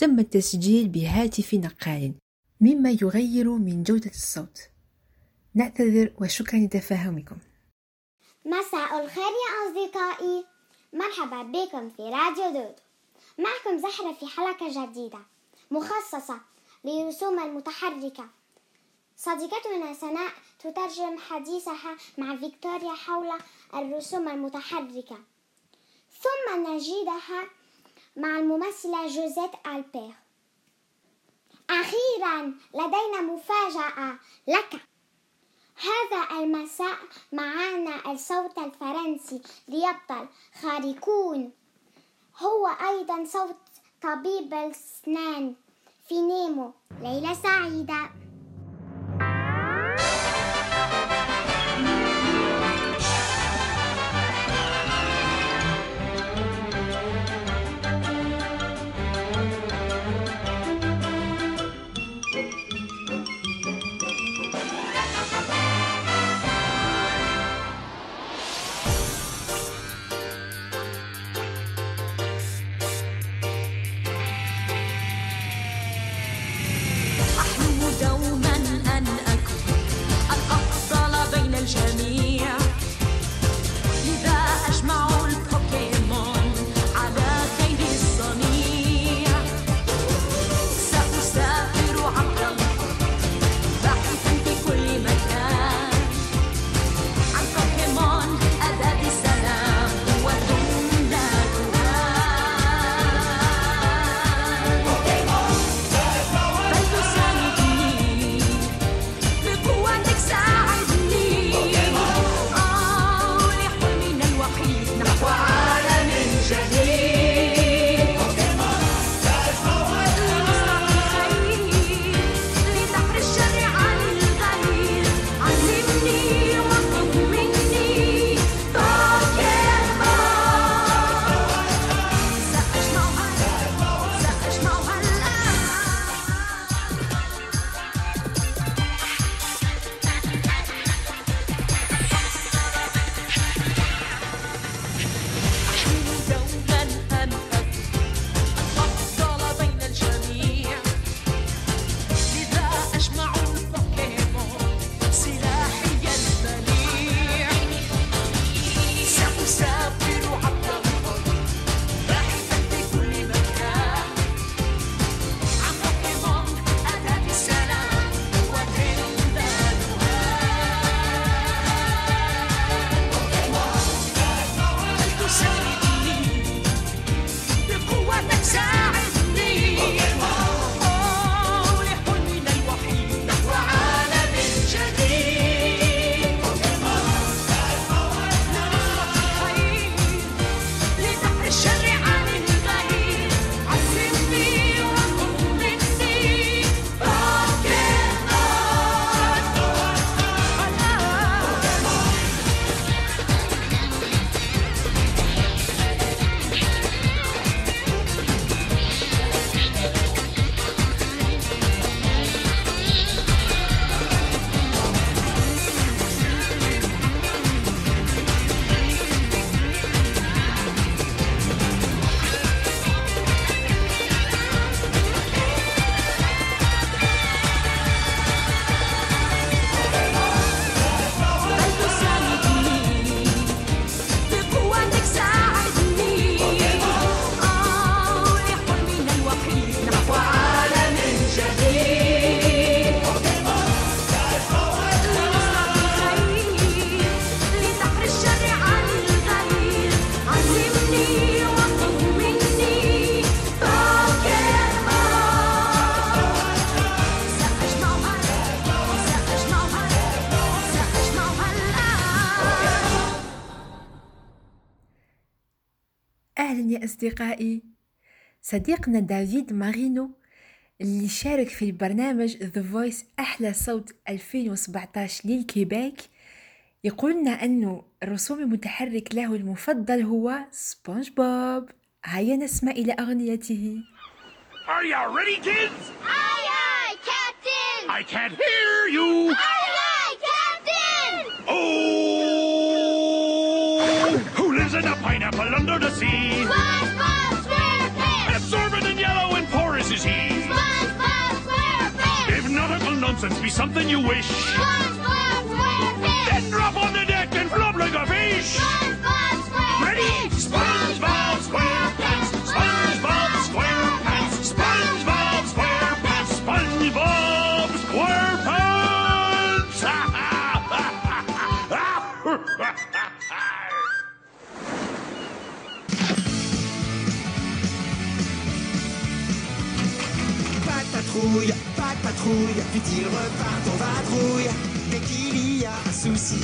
تم التسجيل بهاتف نقال مما يغير من جودة الصوت. نعتذر وشكرا لتفاهمكم. مساء الخير يا أصدقائي. مرحبا بكم في راديو دودو معكم زهرة في حلقة جديدة مخصصة للرسوم المتحركة. صديقتنا سناء تترجم حديثها مع فيكتوريا حول الرسوم المتحركة. ثم نجدها مع الممثلة جوزيت ألبير أخيرا لدينا مفاجأة لك هذا المساء معنا الصوت الفرنسي ليبطل خارقون هو أيضا صوت طبيب الأسنان في نيمو ليلة سعيدة أصدقائي صديقنا دافيد مارينو اللي شارك في البرنامج The Voice أحلى صوت 2017 للكيباك يقول لنا أنه الرسوم المتحركة له المفضل هو سبونج بوب هيا نسمع إلى أغنيته Are you ready, kids? Aye, aye, Captain! I can't hear you! Aye, aye, Captain! Oh! Who lives in a pineapple under the sea? SpongeBob nonsense be something you wish, then drop on the deck and flop like a fish. Patrouille, pas de patrouille, vite ils repartent en vadrouille. Dès qu'il y a un souci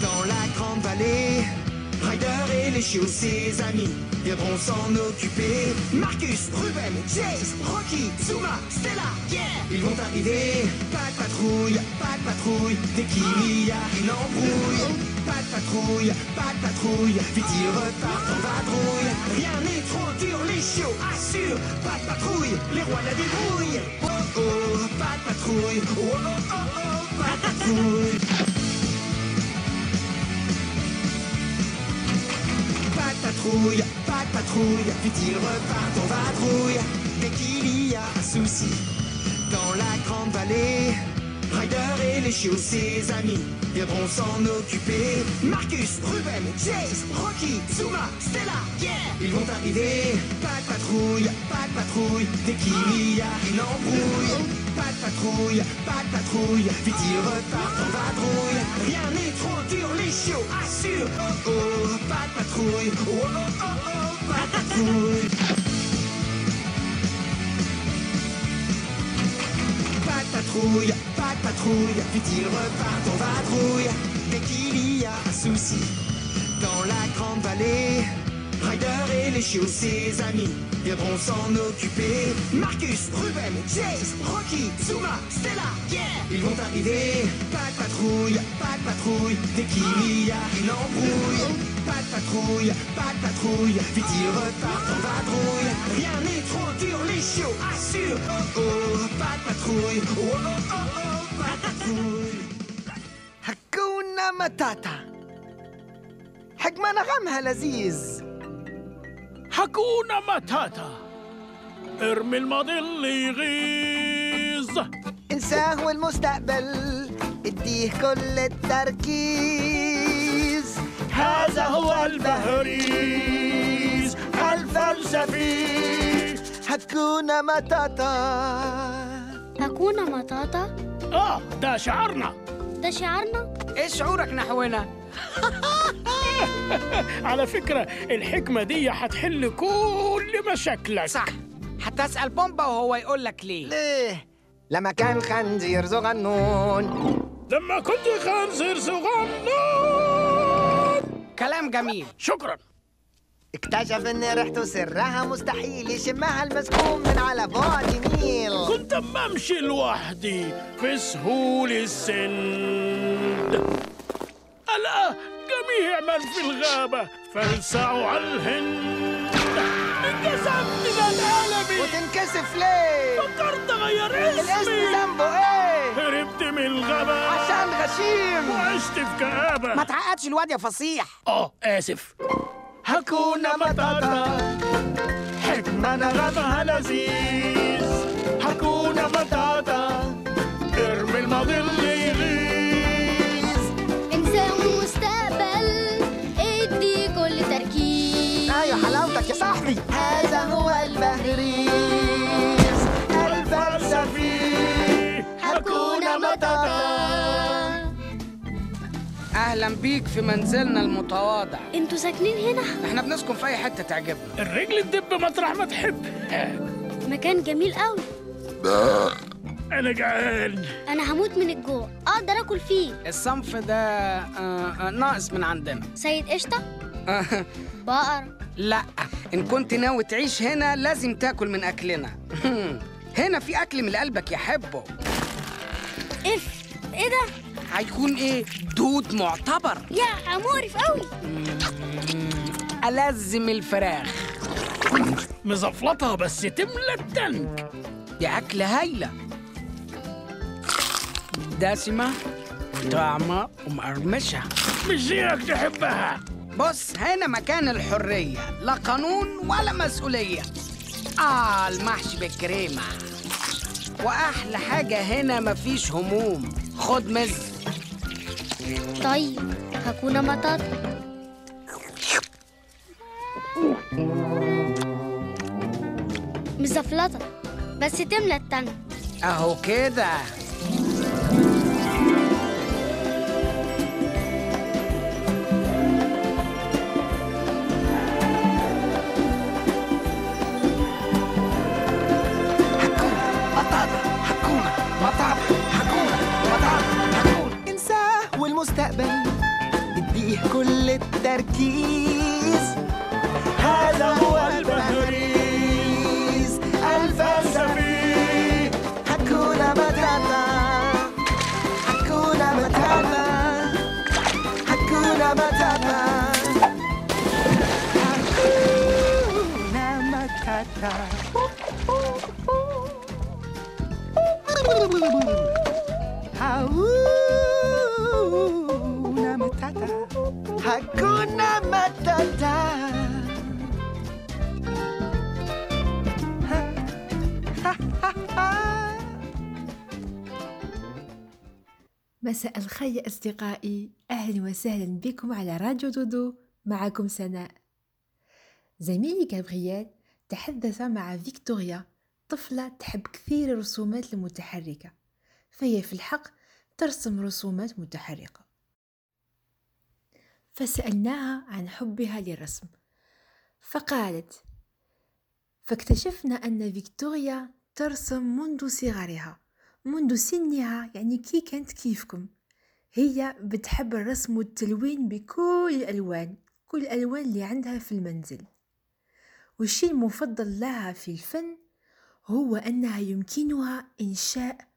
dans la grande vallée, Ryder et les chiots, ses amis, viendront s'en occuper. Marcus, Ruben, Chase, Rocky, Zuma, Stella, yeah, ils vont arriver. Pas de patrouille, pas de patrouille, dès qu'il y a une embrouille. Pas de patrouille, pas de patrouille, vite ils repartent en vadrouille. Rien n'est trop dur, les chiots assurent. Pas de patrouille, les rois la débrouille. Oh oh, pas de patrouille, oh oh oh oh, pas de patrouille. Pas de patrouille, pas de patrouille, vite ils repartent en vadrouille. Dès qu'il y a un souci dans la grande vallée, Ryder et les chiots, ses amis, viendront s'en occuper. Marcus, Ruben, Chase, Rocky, Zuma, Stella, yeah, ils vont arriver. Pas de patrouille, pas de patrouille, dès qu'il y a une embrouille. Pas de patrouille, pas de patrouille, vite ils repartent en vadrouille. Rien n'est trop dur, les chiots assurent. Oh oh, pas de patrouille, oh oh oh oh, pas de patrouille. Patrouille, pas de patrouille, vite ils repartent en vadrouille. Dès qu'il y a un souci dans la grande vallée, Ryder et les chiots, ses amis, viendront s'en occuper. Marcus, Ruben, Chase, Rocky, Zuma, Stella, yeah, ils vont arriver. Pas de patrouille, patrouille, dès qu'il y a une embrouille. Pas de patrouille, pas de patrouille, vite ils repartent en vadrouille. Rien n'est trop dur, les chiots assurent. Oh oh, pas de patrouille, oh oh oh oh, pas de patrouille. هكونا متاتا حجم نغمها لذيذ حكونا متاتا ارمي الماضي اللي يغيظ انساه والمستقبل اديه كل التركيز. هذا هو البهريز الفلسفي. هكونا متاتا. هكون مطاطا آه ده شعارنا ده شعارنا إيه شعورك نحونا؟ على فكرة الحكمة دي هتحل كل مشاكلك. صح. هتسأل بومبا وهو يقول لك ليه. ليه؟ لما كان خنزير صغنون لما كنت خنزير صغنن كلام جميل. شكرا. اكتشف ان ريحته سرها مستحيل يشمها المسكون من على بعد ميل كنت أما امشي لوحدي في سهول السند ألا جميع من في الغابة فلسعوا على الهند. انكسفت من ألمي وتنكسف ليه؟ فكرت أغير الاسم اسمي. ذنبه إيه؟ هربت من الغابة عشان غشيم. وعشت في ما كآبة تعقدش الواد يا فصيح. آه آسف. هكونا متاتا حكمة نغمها لذيذ. البهريز الفلسفي. هكونا متاتا أهلا بيك في منزلنا المتواضع. أنتوا ساكنين هنا؟ إحنا بنسكن في أي حتة تعجبنا. الرجل تدب مطرح ما تحب. مكان جميل قوي. أنا جعان. أنا هموت من الجوع. أقدر آكل فيه. الصنف ده آه، آه، ناقص من عندنا. سيد قشطة؟ بقر. لا. إن كنت ناوي تعيش هنا لازم تاكل من أكلنا. هنا في أكل من قلبك يحبه إف إيه ده؟ هيكون إيه؟ دود معتبر. يا مقرف قوي ألزم الفراخ. مزفلطها بس تملى التنك. دي أكلة هايلة. دسمة طعمة ومقرمشة. مش زيك تحبها. بص هنا مكان الحرية لا قانون ولا مسؤولية. آه المحشي بالكريمة. وأحلى حاجة هنا مفيش هموم. خد مز. طيب هكون مطاطا. مزفلطة. بس تملى التانك أهو كده. يا أصدقائي أهلا وسهلا بكم على راديو دودو معكم سناء. زميلي جابرييل تحدث مع فيكتوريا طفلة تحب كثير الرسومات المتحركة فهي في الحق ترسم رسومات متحركة. فسألناها عن حبها للرسم فقالت فاكتشفنا أن فيكتوريا ترسم منذ صغرها منذ سنها يعني كي كانت كيفكم. هي بتحب الرسم والتلوين بكل الألوان كل الألوان اللي عندها في المنزل. والشيء المفضل لها في الفن هو أنها يمكنها إنشاء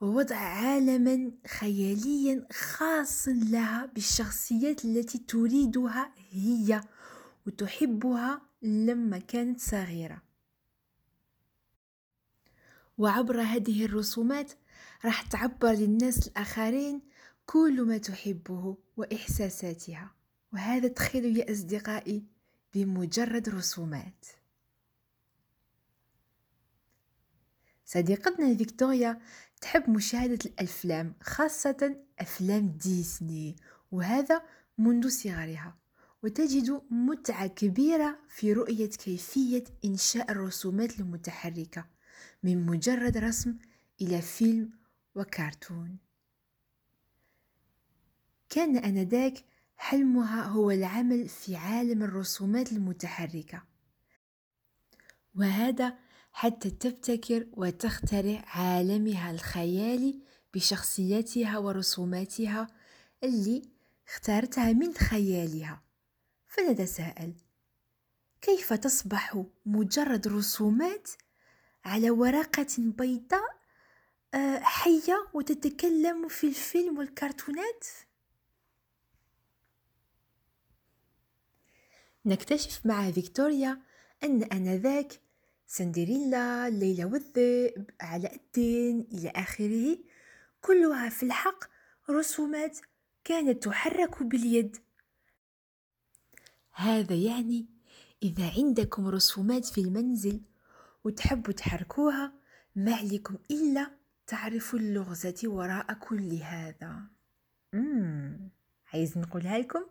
ووضع عالما خياليا خاص لها بالشخصيات التي تريدها هي وتحبها لما كانت صغيرة. وعبر هذه الرسومات راح تعبر للناس الآخرين كل ما تحبه وإحساساتها وهذا تخيلوا يا أصدقائي بمجرد رسومات. صديقتنا فيكتوريا تحب مشاهدة الأفلام خاصة أفلام ديزني وهذا منذ صغرها وتجد متعة كبيرة في رؤية كيفية إنشاء الرسومات المتحركة من مجرد رسم إلى فيلم وكرتون. كان آنذاك حلمها هو العمل في عالم الرسومات المتحركة. وهذا حتى تبتكر وتخترع عالمها الخيالي بشخصياتها ورسوماتها اللي اختارتها من خيالها. فنتساءل كيف تصبح مجرد رسومات على ورقة بيضاء آه، حية وتتكلم في الفيلم والكرتونات؟ نكتشف مع فيكتوريا أن آنذاك سندريلا ليلى والذئب علاء الدين إلى آخره كلها في الحق رسومات كانت تحرك باليد. هذا يعني إذا عندكم رسومات في المنزل وتحبوا تحركوها ما عليكم إلا تعرفوا اللغزة وراء كل هذا. مم. عايز نقولها لكم؟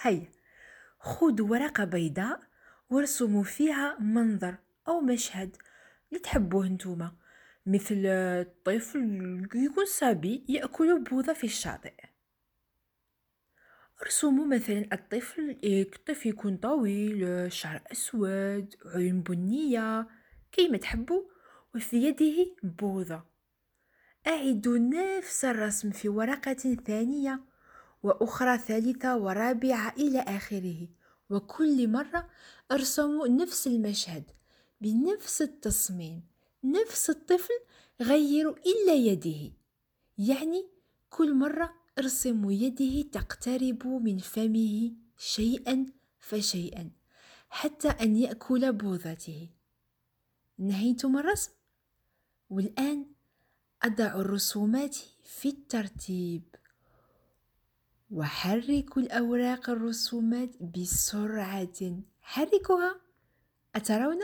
هيا. خذوا ورقة بيضاء وارسموا فيها منظر أو مشهد اللي تحبوه انتوما مثل طفل يكون صبي يأكل بوظة في الشاطئ. ارسموا مثلا الطفل الطفل يكون طويل شعر أسود عيون بنية كيما تحبوا وفي يده بوظة أعيدوا نفس الرسم في ورقة ثانية وأخرى ثالثة ورابعة إلى آخره. وكل مرة أرسموا نفس المشهد بنفس التصميم نفس الطفل غيروا إلا يده. يعني كل مرة ارسموا يده تقترب من فمه شيئا فشيئا حتى أن يأكل بوضته نهيتم الرسم؟ والآن أضع الرسومات في الترتيب. وحرك الأوراق الرسومات بسرعة. حركها أترون؟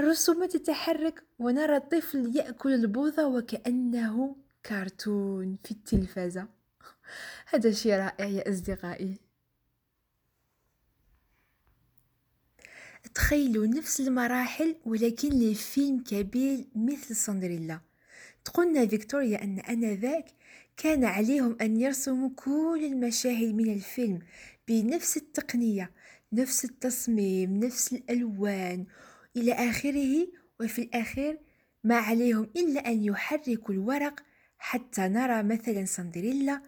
الرسومات تتحرك ونرى الطفل يأكل البوظة وكأنه كرتون في التلفزة هذا شيء رائع يا أصدقائي. تخيلوا نفس المراحل ولكن لفيلم كبير مثل سندريلا. تقولنا فيكتوريا أن آنذاك كان عليهم أن يرسموا كل المشاهد من الفيلم بنفس التقنية نفس التصميم نفس الألوان إلى آخره وفي الأخير ما عليهم إلا أن يحركوا الورق حتى نرى مثلا سندريلا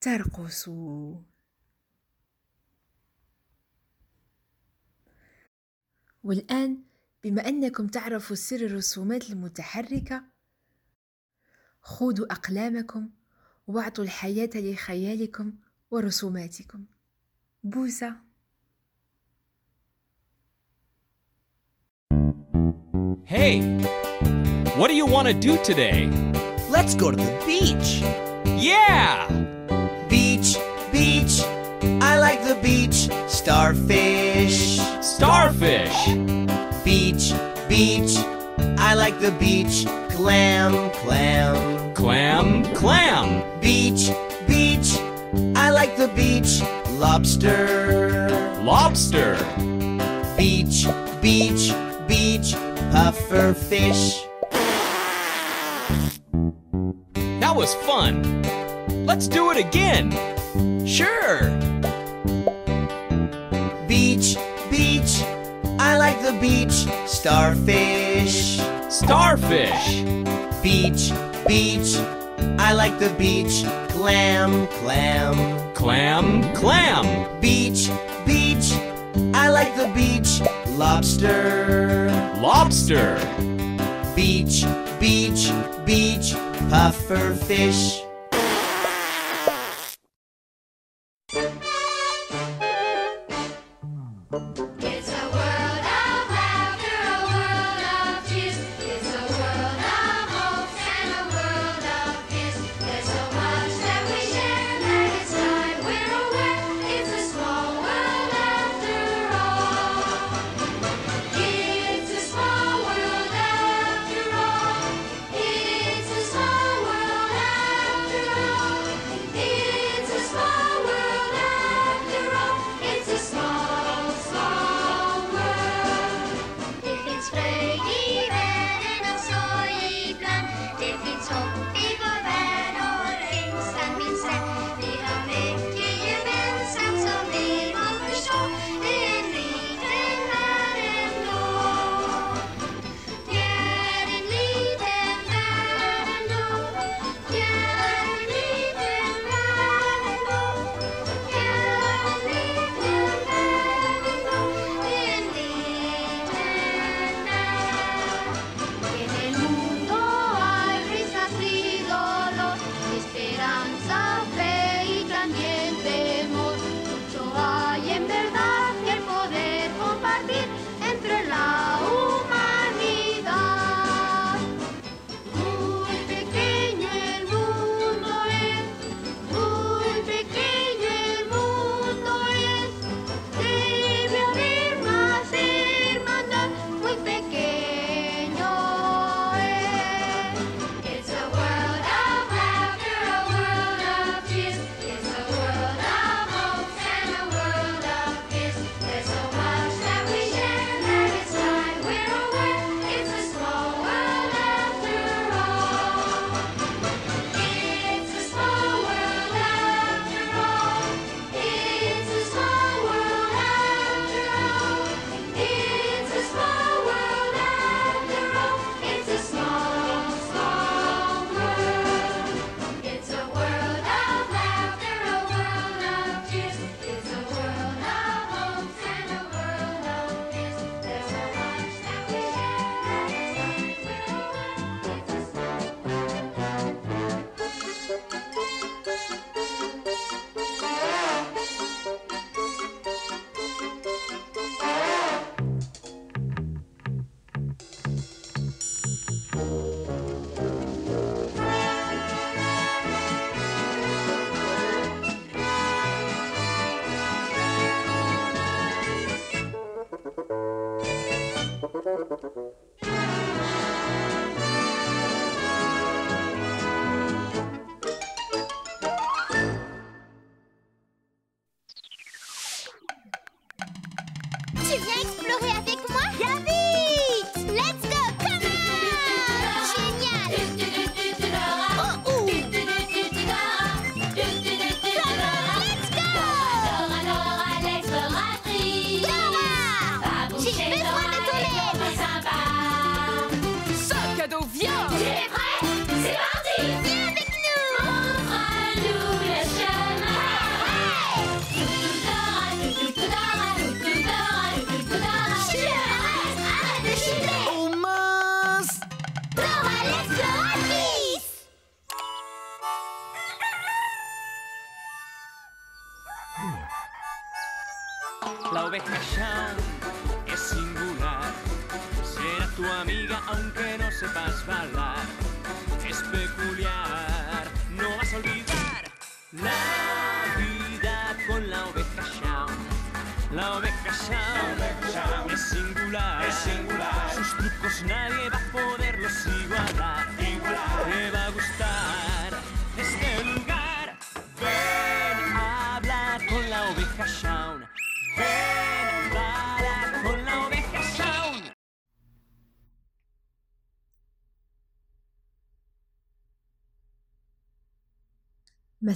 ترقص. والآن بما أنكم تعرفوا سر الرسومات المتحركة خذوا أقلامكم واعطوا الحياة لخيالكم ورسوماتكم بوسة Hey, what do you want to do today? Let's go to the beach. Yeah! Beach, beach. I like the beach. Starfish. Starfish! Beach, beach. I like the beach. Clam, clam. Clam, clam! Beach, beach. I like the beach. Lobster. Lobster! Beach, beach, beach. Puffer fish. That was fun! Let's do it again! Sure. Beach, beach. I like the beach. Starfish. Starfish! Beach, beach. I like the beach. Clam, clam. Clam, clam! Beach, beach. I like the beach. Lobster. Lobster! Beach, beach, beach. Puffer fish.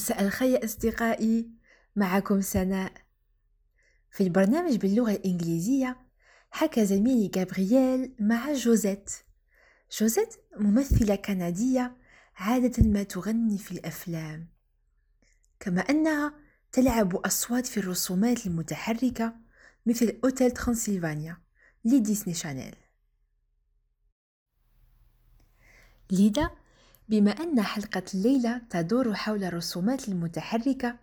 مساء الخير أصدقائي معكم سناء. في البرنامج باللغة الإنجليزية حكى زميلي جابرييل مع جوزيت. جوزيت ممثلة كندية عادة ما تغني في الأفلام كما أنها تلعب أصوات في الرسومات المتحركة مثل أوتيل ترانسلفانيا لديسني شانيل. لذا بما أن حلقة الليلة تدور حول الرسومات المتحركة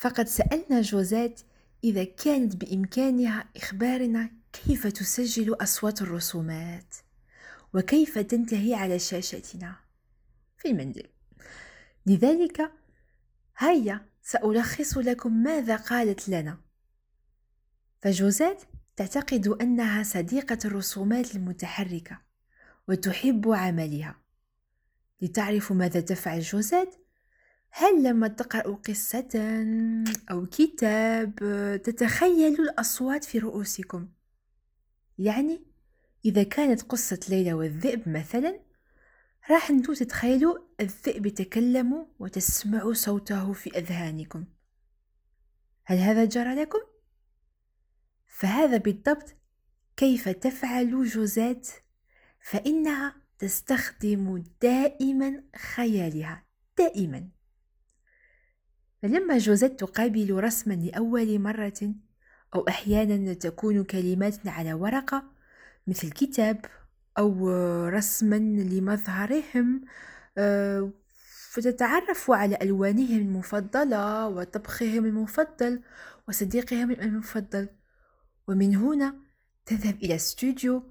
فقد سألنا جوزيت إذا كانت بإمكانها إخبارنا كيف تسجل أصوات الرسومات وكيف تنتهي على شاشتنا في المنزل. لذلك هيا سألخص لكم ماذا قالت لنا. فجوزيت تعتقد أنها صديقة الرسومات المتحركة وتحب عملها. لتعرفوا ماذا تفعل جوزيت؟ هل لما تقرأ قصة أو كتاب تتخيلوا الأصوات في رؤوسكم؟ يعني إذا كانت قصة ليلى والذئب مثلا راح انتو تتخيلوا الذئب يتكلم وتسمعوا صوته في أذهانكم. هل هذا جرى لكم؟ فهذا بالضبط كيف تفعل جوزيت؟ فإنها تستخدم دائما خيالها دائما. فلما جوزيت تقابل رسما لأول مرة أو أحيانا تكون كلمات على ورقة مثل كتاب أو رسما لمظهرهم آه، فتتعرف على ألوانهم المفضلة وطبخهم المفضل وصديقهم المفضل. ومن هنا تذهب إلى استوديو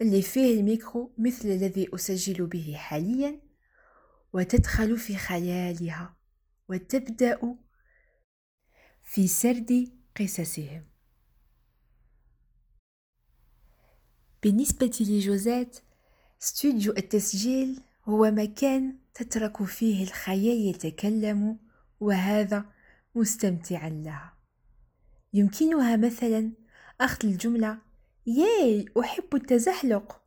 اللي فيه الميكرو مثل الذي أسجل به حاليا وتدخل في خيالها وتبدأ في سرد قصصهم. بالنسبة لجوزات استوديو التسجيل هو مكان تترك فيه الخيال يتكلم وهذا مستمتعا لها. يمكنها مثلا أخذ الجملة ياي أحب التزحلق.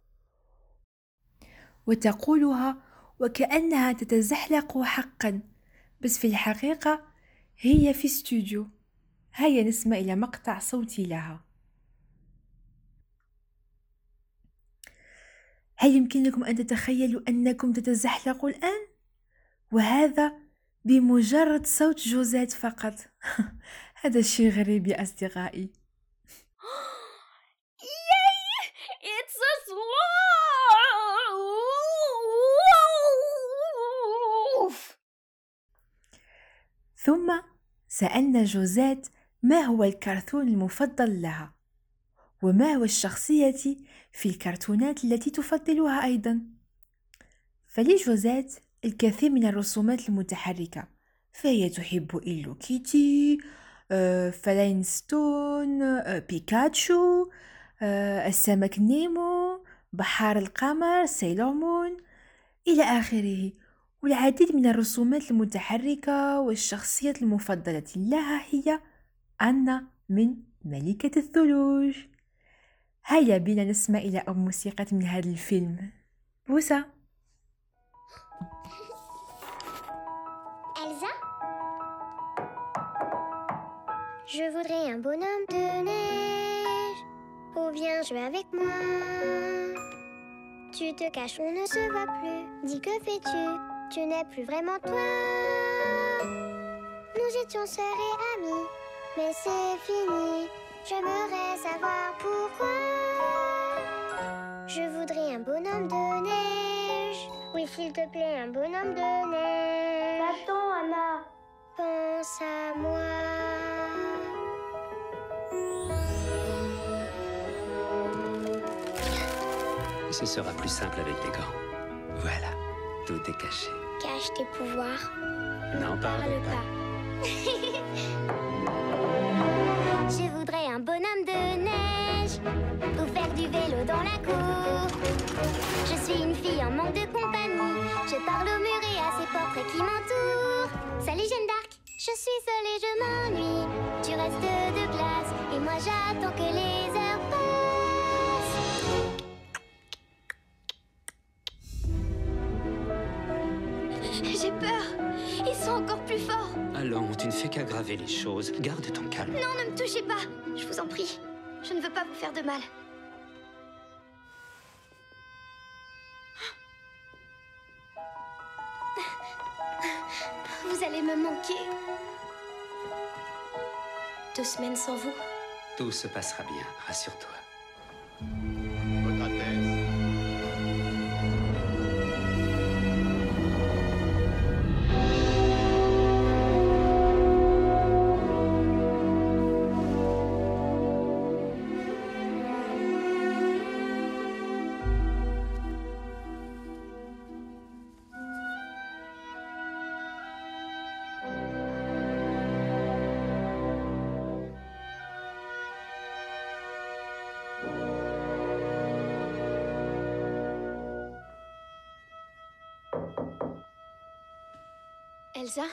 وتقولها وكأنها تتزحلق حقا بس في الحقيقة هي في استوديو. هيا نسمع إلى مقطع صوتي لها. هل يمكنكم أن تتخيلوا أنكم تتزحلقوا الآن؟ وهذا بمجرد صوت جوزات فقط. هذا شيء غريب يا أصدقائي. ثم سألنا جوزات ما هو الكرتون المفضل لها وما هو الشخصية في الكرتونات التي تفضلها أيضا؟ فلجوزات الكثير من الرسومات المتحركة فهي تحب هيلو كيتي آه، فلاينستون آه، بيكاتشو آه، السمك نيمو بحار القمر سيلور مون إلى آخره. والعديد من الرسومات المتحركة والشخصيات المفضلة لها هي أنا من ملكة الثلوج هيا بنا نسمع إلى أو موسيقى من هذا الفيلم بوسة Elsa Je voudrais un bonhomme de neige. Ou bien jouer avec moi. Tu te caches, on ne se voit plus. Dis que fais-tu Tu n'es plus vraiment toi. Nous étions sœurs et amis, mais c'est fini. J'aimerais savoir pourquoi. Je voudrais un bonhomme de neige. Oui, s'il te plaît, un bonhomme de neige. Attends, Anna. Pense à moi. Ce sera plus simple avec des gants. Voilà, tout est caché. Cache tes pouvoirs. N'en parle pas. Je voudrais un bonhomme de neige pour faire du vélo dans la cour. Je suis une fille en manque de compagnie. Je parle au mur et à ces portraits qui m'entourent. Salut Jeanne d'Arc, je suis seule et je m'ennuie. Tu restes de glace et moi j'attends que les heures encore plus forts. Allons, tu ne fais qu'aggraver les choses. Garde ton calme. Non, ne me touchez pas. Je vous en prie. Je ne veux pas vous faire de mal. Vous allez me manquer. Deux semaines sans vous. Tout se passera bien, rassure-toi. Elsa?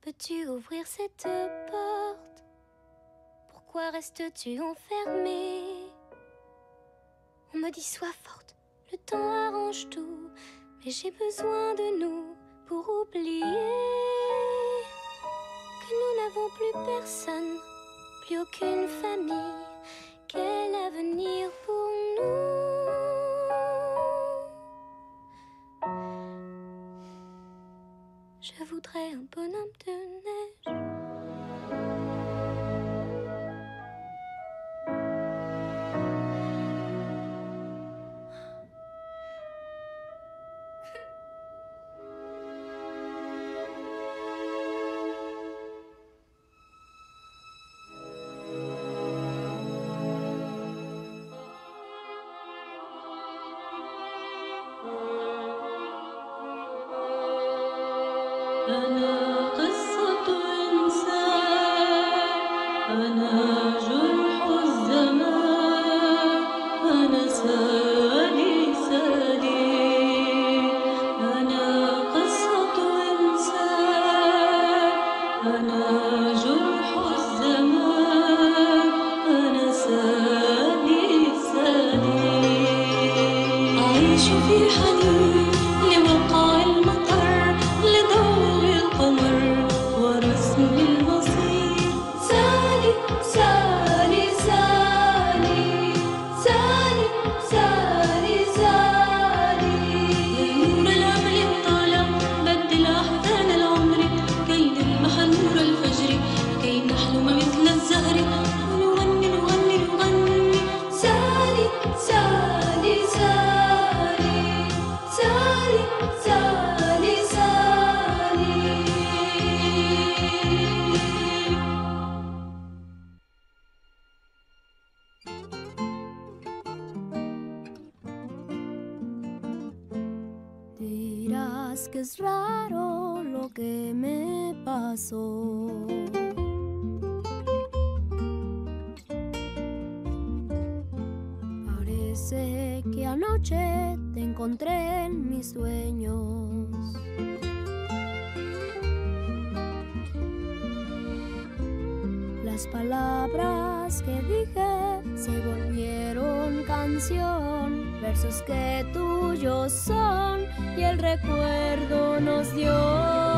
Peux-tu ouvrir cette porte? Pourquoi restes-tu enfermée? On me dit sois forte, le temps arrange tout, mais j'ai besoin de nous pour oublier que nous n'avons plus personne, plus aucune famille. Quel avenir pour voudrais un bonhomme de me pasó. Parece que anoche te encontré en mis sueños. Las palabras que dije se volvieron canción, versos que tuyos son y el recuerdo nos dio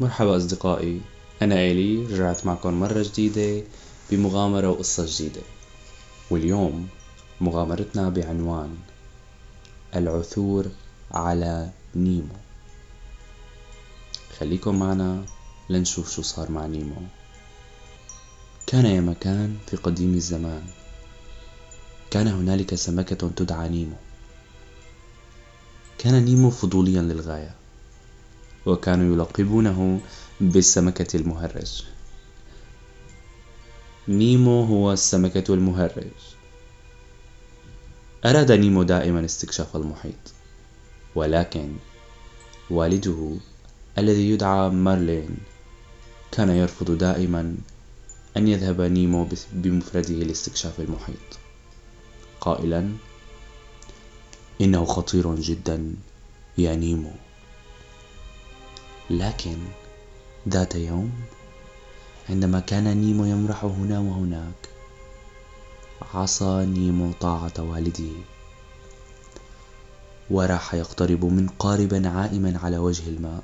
مرحبا أصدقائي. أنا إيلي رجعت معكم مرة جديدة بمغامرة وقصة جديدة. واليوم مغامرتنا بعنوان العثور على نيمو. خليكم معنا لنشوف شو صار مع نيمو. كان يا مكان في قديم الزمان. كان هنالك سمكة تدعى نيمو. كان نيمو فضوليا للغاية. وكانوا يلقبونه بالسمكة المهرج. نيمو هو السمكة المهرج. أراد نيمو دائما استكشاف المحيط ولكن والده الذي يدعى مارلين كان يرفض دائما أن يذهب نيمو بمفرده لاستكشاف المحيط. قائلا إنه خطير جدا يا نيمو. لكن ذات يوم عندما كان نيمو يمرح هنا وهناك عصى نيمو طاعة والده وراح يقترب من قاربا عائما على وجه الماء.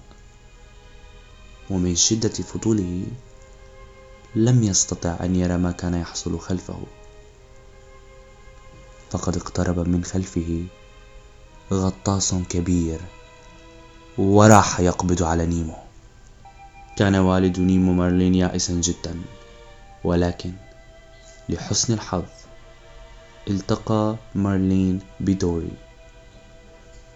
ومن شدة فضوله لم يستطع أن يرى ما كان يحصل خلفه. فقد اقترب من خلفه غطاس كبير. وراح يقبض على نيمو. كان والد نيمو مارلين يائسا جدا ولكن لحسن الحظ التقى مارلين بدوري.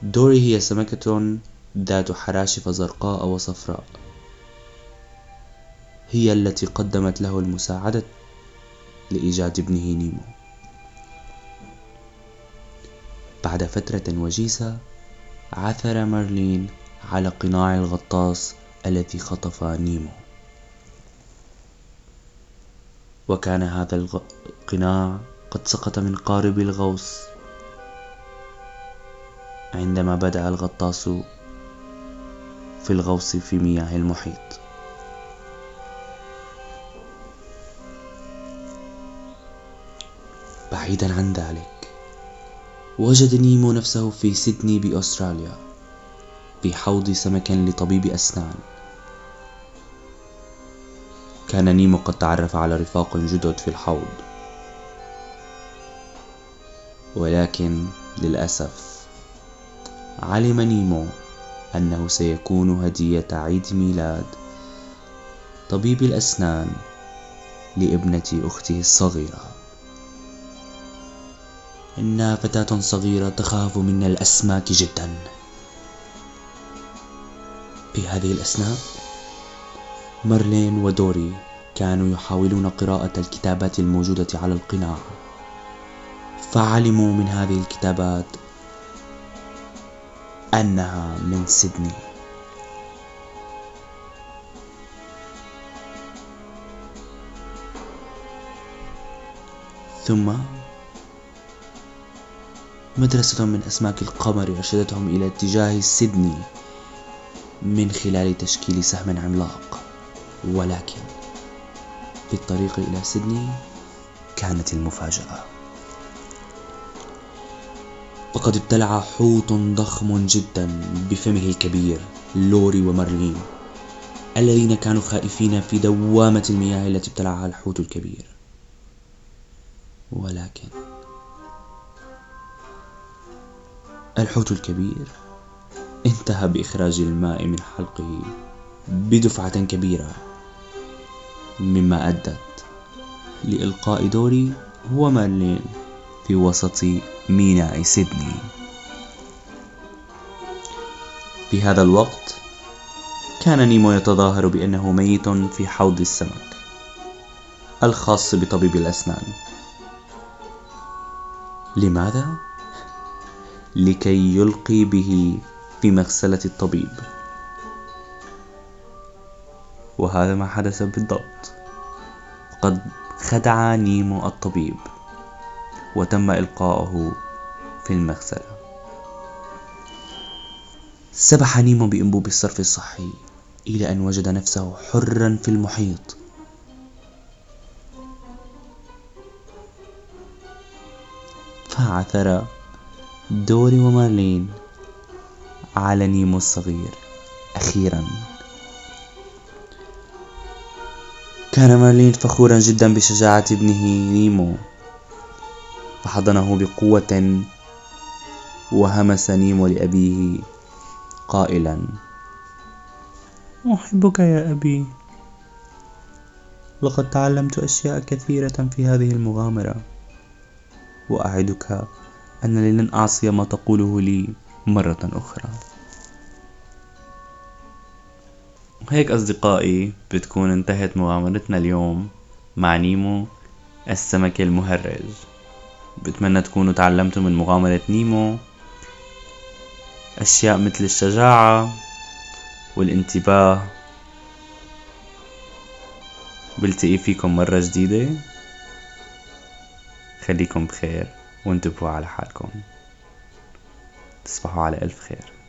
دوري هي سمكة ذات حراشف زرقاء وصفراء هي التي قدمت له المساعدة لإيجاد ابنه نيمو. بعد فترة وجيزة عثر مارلين على قناع الغطاس الذي خطف نيمو. وكان هذا القناع قد سقط من قارب الغوص. عندما بدأ الغطاس في الغوص في مياه المحيط. بعيدا عن ذلك وجد نيمو نفسه في سيدني بأستراليا. بحوض سمك لطبيب أسنان. كان نيمو قد تعرف على رفاق جدد في الحوض. ولكن للأسف علم نيمو أنه سيكون هدية عيد ميلاد طبيب الأسنان لابنة أخته الصغيرة. إنها فتاة صغيرة تخاف من الأسماك جدا. في هذه الأثناء مارلين ودوري كانوا يحاولون قراءة الكتابات الموجودة على القناع. فعلموا من هذه الكتابات أنها من سيدني. ثم مدرسة من أسماك القمر أرشدتهم إلى اتجاه سيدني. من خلال تشكيل سهم عملاق. ولكن في الطريق إلى سيدني كانت المفاجأة. وقد ابتلع حوت ضخم جدا بفمه الكبير لوري ومارلين الذين كانوا خائفين في دوامة المياه التي ابتلعها الحوت الكبير. ولكن الحوت الكبير انتهى بإخراج الماء من حلقه بدفعة كبيرة مما أدت لإلقاء دوري ومارلين في وسط ميناء سيدني في هذا الوقت كان نيمو يتظاهر بأنه ميت في حوض السمك الخاص بطبيب الأسنان لماذا؟ لكي يلقي به في مغسلة الطبيب. وهذا ما حدث بالضبط. قد خدع نيمو الطبيب وتم إلقاؤه في المغسلة. سبح نيمو بأنبوب الصرف الصحي إلى أن وجد نفسه حرا في المحيط. فعثر دوري ومارلين على نيمو الصغير أخيرا. كان مارلين فخورا جدا بشجاعة ابنه نيمو. فحضنه بقوة وهمس نيمو لأبيه قائلا. أحبك يا أبي. لقد تعلمت أشياء كثيرة في هذه المغامرة. وأعدك أنني لن أعصي ما تقوله لي. مرة أخرى. هيك أصدقائي بتكون انتهت مغامرتنا اليوم مع نيمو السمك المهرج. بتمنى تكونوا تعلمتوا من مغامرة نيمو أشياء مثل الشجاعة والانتباه. بلتقي فيكم مرة جديدة. خليكم بخير وانتبهوا على حالكم. تصبحوا على ألف خير.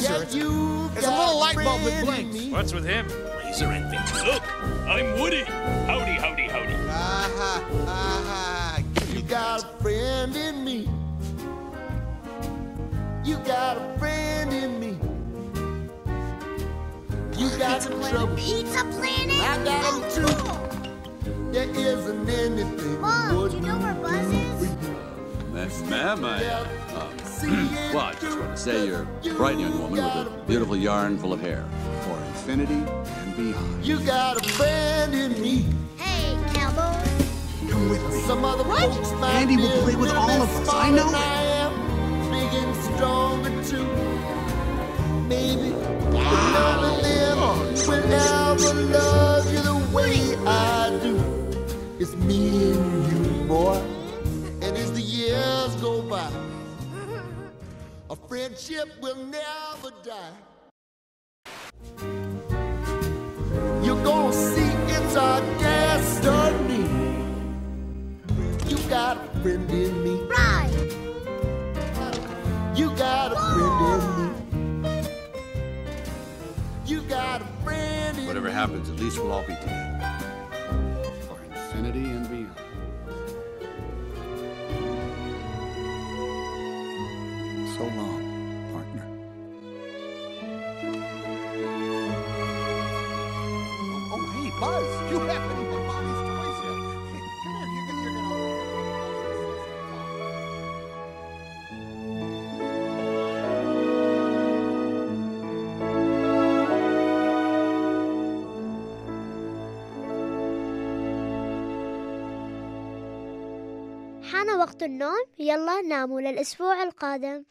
Laser. Yeah, it's it's a little light bulb that friend blinks. What's with him? Laser envy. Look, I'm Woody. Howdy, howdy, howdy. Aha, aha. You got a friend in me. You got a friend in me. You got some trouble. Pizza Planet? I got them too. There isn't anything Mom, would do you know where Buzz is? Ma'am, I, uh, well, I just want to say you're a bright young woman with a beautiful yarn full of hair. For infinity and beyond. You got a friend in me. Hey, cowboy. Come with me. Some other folks might Andy will play with all of us. I know it. Big and stronger too. Maybe but none of them will ever love you the way I do. It's me and you, boy. A friendship will never die. You're gonna see it's our destiny. You got a friend in me. Right. You got a friend in me. You got a friend in Whatever me. happens, at least we'll all be together. For infinity and beyond. وقت النوم. يلا ناموا للأسبوع القادم.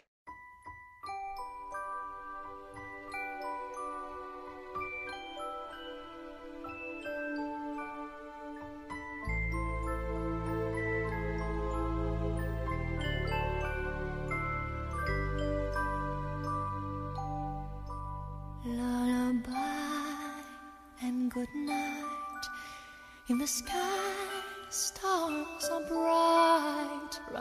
Good night. In the sky,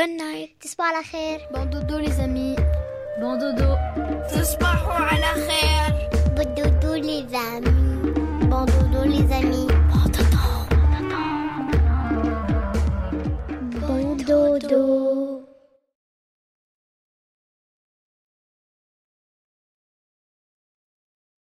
Good night. تصبح على خير. Bon dodo les amis. Bon dodo. تصبحوا على خير. Bon dodo les amis. Bon dodo les amis.